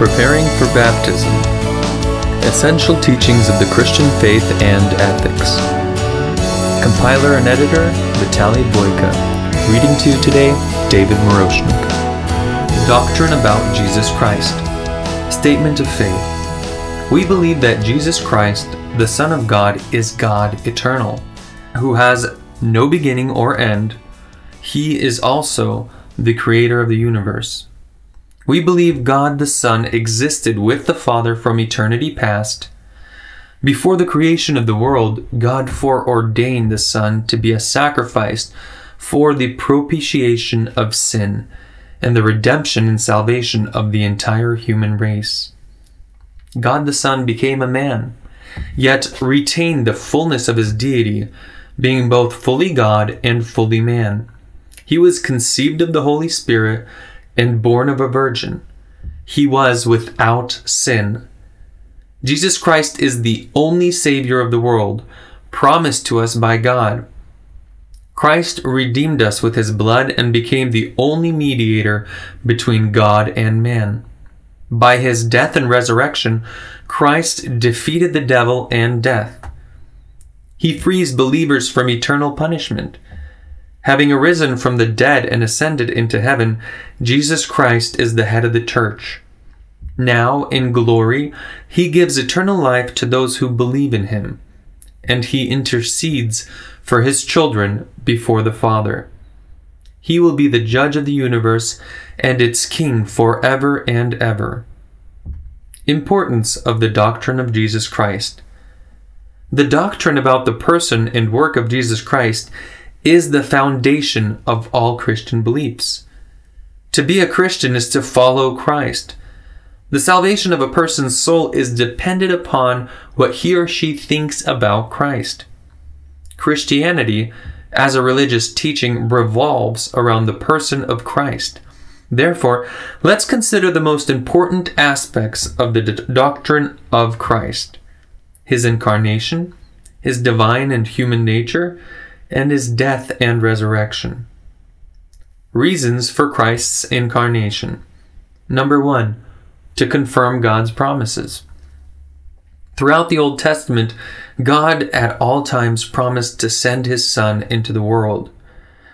Preparing for Baptism Essential Teachings of the Christian Faith and Ethics. Compiler and editor Vitaly Boyka. Reading to you today David Moroshnik. Doctrine about Jesus Christ. Statement of Faith. We believe that Jesus Christ, the Son of God, is God eternal, who has no beginning or end. He is also the creator of the universe. We believe God the Son existed with the Father from eternity past. Before the creation of the world, God foreordained the Son to be a sacrifice for the propitiation of sin and the redemption and salvation of the entire human race. God the Son became a man, yet retained the fullness of his deity, being both fully God and fully man. He was conceived of the Holy Spirit and born of a virgin. He was without sin. Jesus Christ is the only Savior of the world, promised to us by God. Christ redeemed us with his blood and became the only mediator between God and man. By his death and resurrection, Christ defeated the devil and death. He frees believers from eternal punishment. Having arisen from the dead and ascended into heaven, Jesus Christ is the head of the church. Now, in glory, he gives eternal life to those who believe in him, and he intercedes for his children before the Father. He will be the judge of the universe and its king forever and ever. Importance of the doctrine of Jesus Christ. The doctrine about the person and work of Jesus Christ is the foundation of all Christian beliefs. To be a Christian is to follow Christ. The salvation of a person's soul is dependent upon what he or she thinks about Christ. Christianity, as a religious teaching, revolves around the person of Christ. Therefore, let's consider the most important aspects of the d- doctrine of Christ his incarnation, his divine and human nature, and his death and resurrection. Reasons for Christ's incarnation. Number one, to confirm God's promises. Throughout the Old Testament, God at all times promised to send his Son into the world.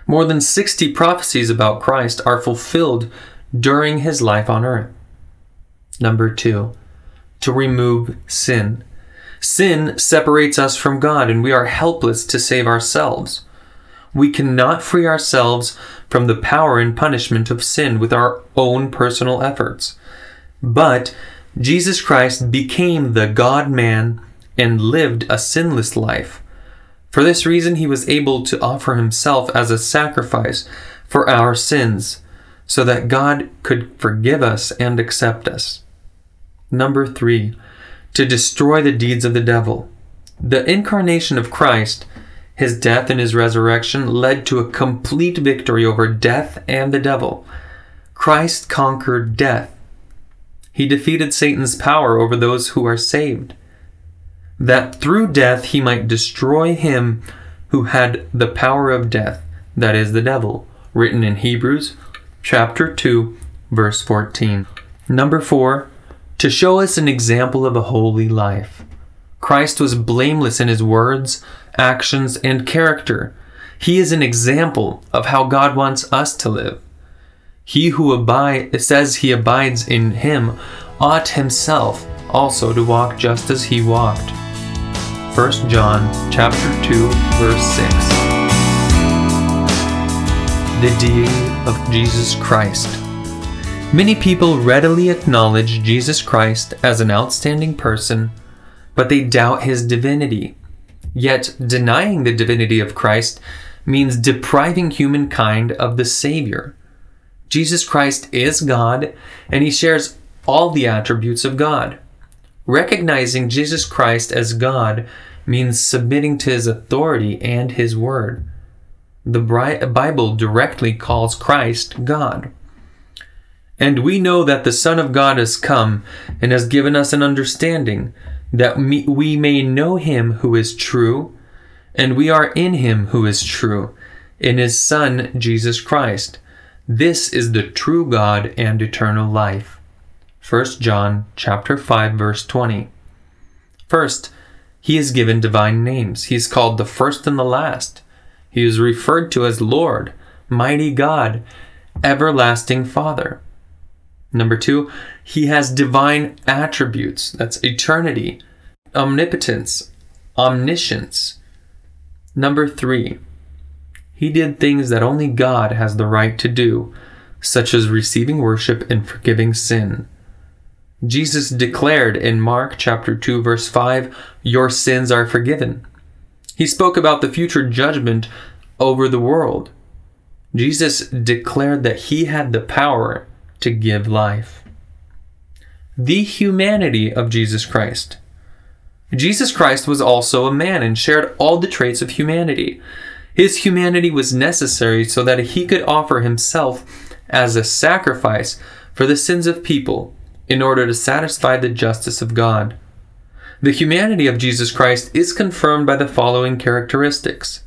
More than 60 prophecies about Christ are fulfilled during his life on earth. Number two, to remove sin. Sin separates us from God, and we are helpless to save ourselves. We cannot free ourselves from the power and punishment of sin with our own personal efforts. But Jesus Christ became the God man and lived a sinless life. For this reason, he was able to offer himself as a sacrifice for our sins, so that God could forgive us and accept us. Number three, to destroy the deeds of the devil. The incarnation of Christ, his death and his resurrection, led to a complete victory over death and the devil. Christ conquered death. He defeated Satan's power over those who are saved that through death he might destroy him who had the power of death, that is, the devil, written in Hebrews chapter 2, verse 14. Number 4, to show us an example of a holy life. Christ was blameless in his words, actions, and character. He is an example of how God wants us to live. He who abide says he abides in him ought himself also to walk just as he walked. 1 John chapter 2 verse 6. The deity of Jesus Christ. Many people readily acknowledge Jesus Christ as an outstanding person, but they doubt his divinity. Yet denying the divinity of Christ means depriving humankind of the Savior. Jesus Christ is God, and he shares all the attributes of God. Recognizing Jesus Christ as God means submitting to his authority and his word. The Bible directly calls Christ God. And we know that the Son of God has come and has given us an understanding that we may know him who is true, and we are in him who is true, in his Son, Jesus Christ. This is the true God and eternal life. 1 John chapter 5 verse 20. First, he is given divine names. He is called the first and the last. He is referred to as Lord, mighty God, everlasting Father. Number 2, he has divine attributes. That's eternity, omnipotence, omniscience. Number 3, he did things that only God has the right to do, such as receiving worship and forgiving sin. Jesus declared in Mark chapter 2 verse 5, "Your sins are forgiven." He spoke about the future judgment over the world. Jesus declared that he had the power to give life. The humanity of Jesus Christ. Jesus Christ was also a man and shared all the traits of humanity. His humanity was necessary so that he could offer himself as a sacrifice for the sins of people in order to satisfy the justice of God. The humanity of Jesus Christ is confirmed by the following characteristics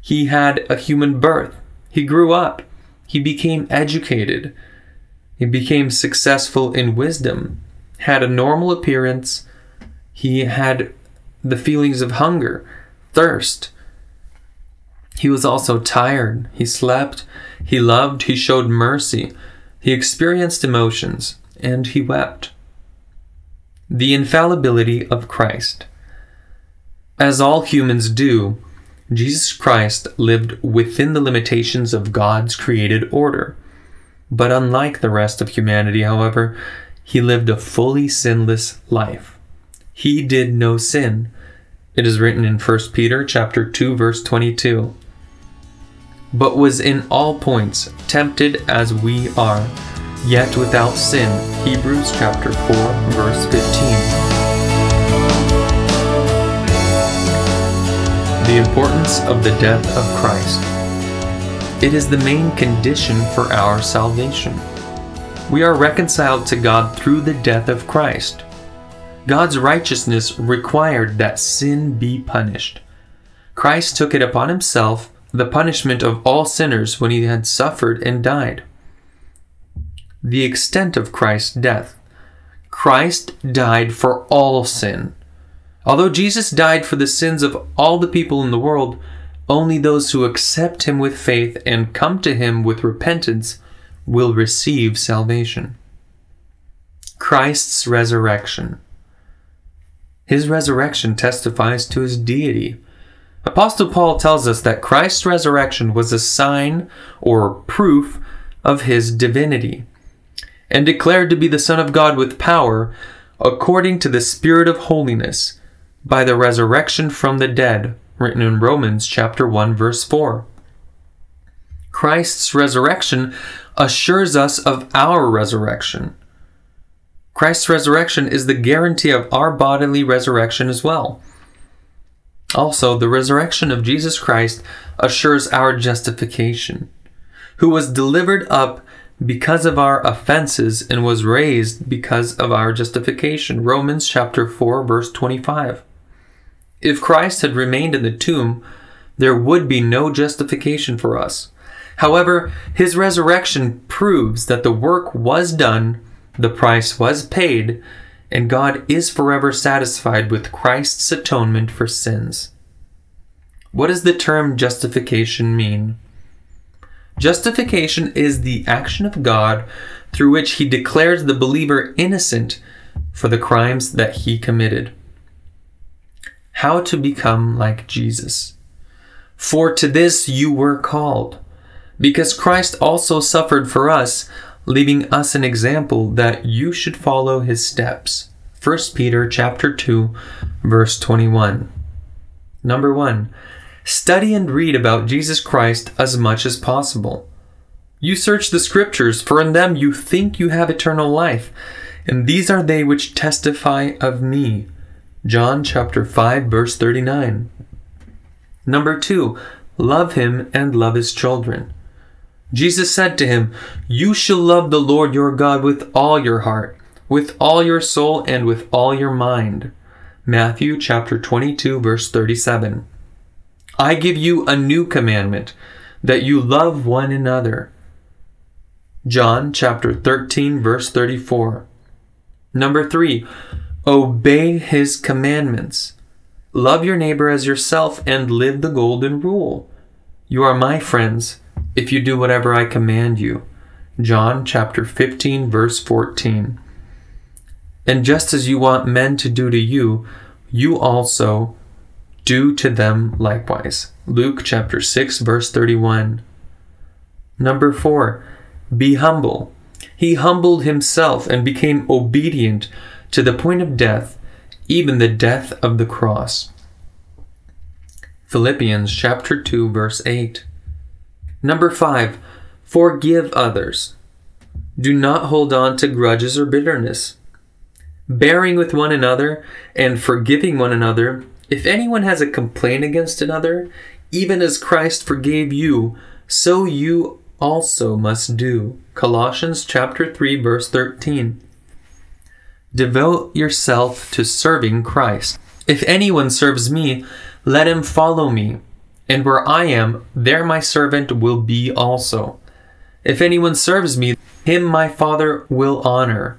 He had a human birth, he grew up, he became educated, he became successful in wisdom, had a normal appearance, he had the feelings of hunger, thirst, he was also tired. He slept. He loved. He showed mercy. He experienced emotions. And he wept. The infallibility of Christ. As all humans do, Jesus Christ lived within the limitations of God's created order. But unlike the rest of humanity, however, he lived a fully sinless life. He did no sin. It is written in 1 Peter chapter 2 verse 22 but was in all points tempted as we are, yet without sin. Hebrews chapter 4, verse 15. The importance of the death of Christ. It is the main condition for our salvation. We are reconciled to God through the death of Christ. God's righteousness required that sin be punished. Christ took it upon himself the punishment of all sinners when he had suffered and died. The extent of Christ's death. Christ died for all sin. Although Jesus died for the sins of all the people in the world, only those who accept him with faith and come to him with repentance will receive salvation. Christ's resurrection. His resurrection testifies to his deity. Apostle Paul tells us that Christ's resurrection was a sign or proof of his divinity, and declared to be the Son of God with power, according to the Spirit of holiness, by the resurrection from the dead, written in Romans chapter 1 verse 4. Christ's resurrection assures us of our resurrection. Christ's resurrection is the guarantee of our bodily resurrection as well. Also, the resurrection of Jesus Christ assures our justification, who was delivered up because of our offenses and was raised because of our justification. Romans chapter 4 verse 25. If Christ had remained in the tomb, there would be no justification for us. However, his resurrection proves that the work was done, the price was paid, and God is forever satisfied with Christ's atonement for sins. What does the term justification mean? Justification is the action of God through which he declares the believer innocent for the crimes that he committed. How to become like Jesus. For to this you were called, because Christ also suffered for us leaving us an example that you should follow his steps. 1 Peter chapter 2 verse 21. Number 1. Study and read about Jesus Christ as much as possible. You search the scriptures, for in them you think you have eternal life, and these are they which testify of me. John chapter 5 verse 39. Number 2. Love him and love his children. Jesus said to him, You shall love the Lord your God with all your heart, with all your soul, and with all your mind. Matthew chapter 22, verse 37. I give you a new commandment, that you love one another. John chapter 13, verse 34. Number three, obey his commandments. Love your neighbor as yourself and live the golden rule. You are my friends if you do whatever I command you. John chapter 15 verse 14. And just as you want men to do to you, you also do to them likewise. Luke chapter 6 verse 31. Number 4. Be humble. He humbled himself and became obedient to the point of death, even the death of the cross. Philippians chapter 2 verse 8. Number 5. Forgive others. Do not hold on to grudges or bitterness. Bearing with one another and forgiving one another, if anyone has a complaint against another, even as Christ forgave you, so you also must do. Colossians chapter 3 verse 13. Devote yourself to serving Christ. If anyone serves me, let him follow me. And where I am, there my servant will be also. If anyone serves me, him my Father will honor.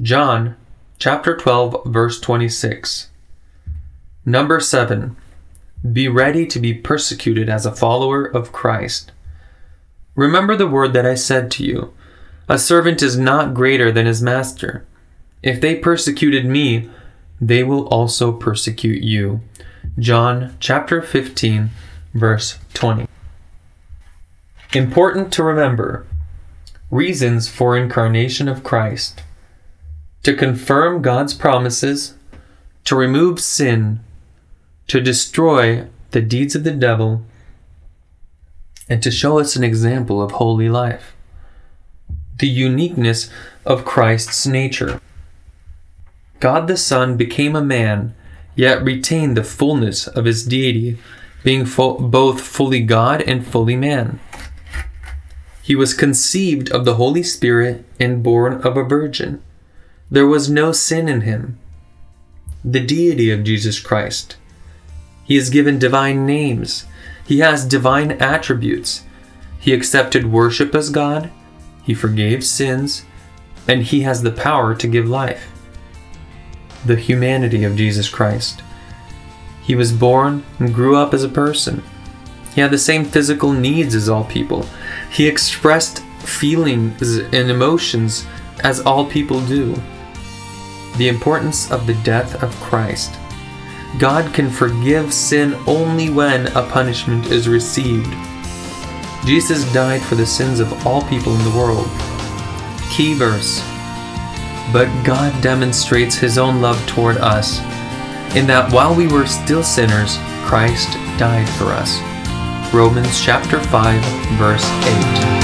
John chapter 12 verse 26. Number 7. Be ready to be persecuted as a follower of Christ. Remember the word that I said to you A servant is not greater than his master. If they persecuted me, they will also persecute you. John chapter 15, verse 20. Important to remember reasons for incarnation of Christ to confirm God's promises, to remove sin, to destroy the deeds of the devil, and to show us an example of holy life. The uniqueness of Christ's nature. God the Son became a man yet retained the fullness of his deity, being both fully God and fully man. He was conceived of the Holy Spirit and born of a virgin. There was no sin in him. The deity of Jesus Christ. He is given divine names. He has divine attributes. He accepted worship as God. He forgave sins. And he has the power to give life the humanity of Jesus Christ. He was born and grew up as a person. He had the same physical needs as all people. He expressed feelings and emotions as all people do. The importance of the death of Christ. God can forgive sin only when a punishment is received. Jesus died for the sins of all people in the world. Key verse but God demonstrates his own love toward us, in that while we were still sinners, Christ died for us. Romans chapter 5, verse 8.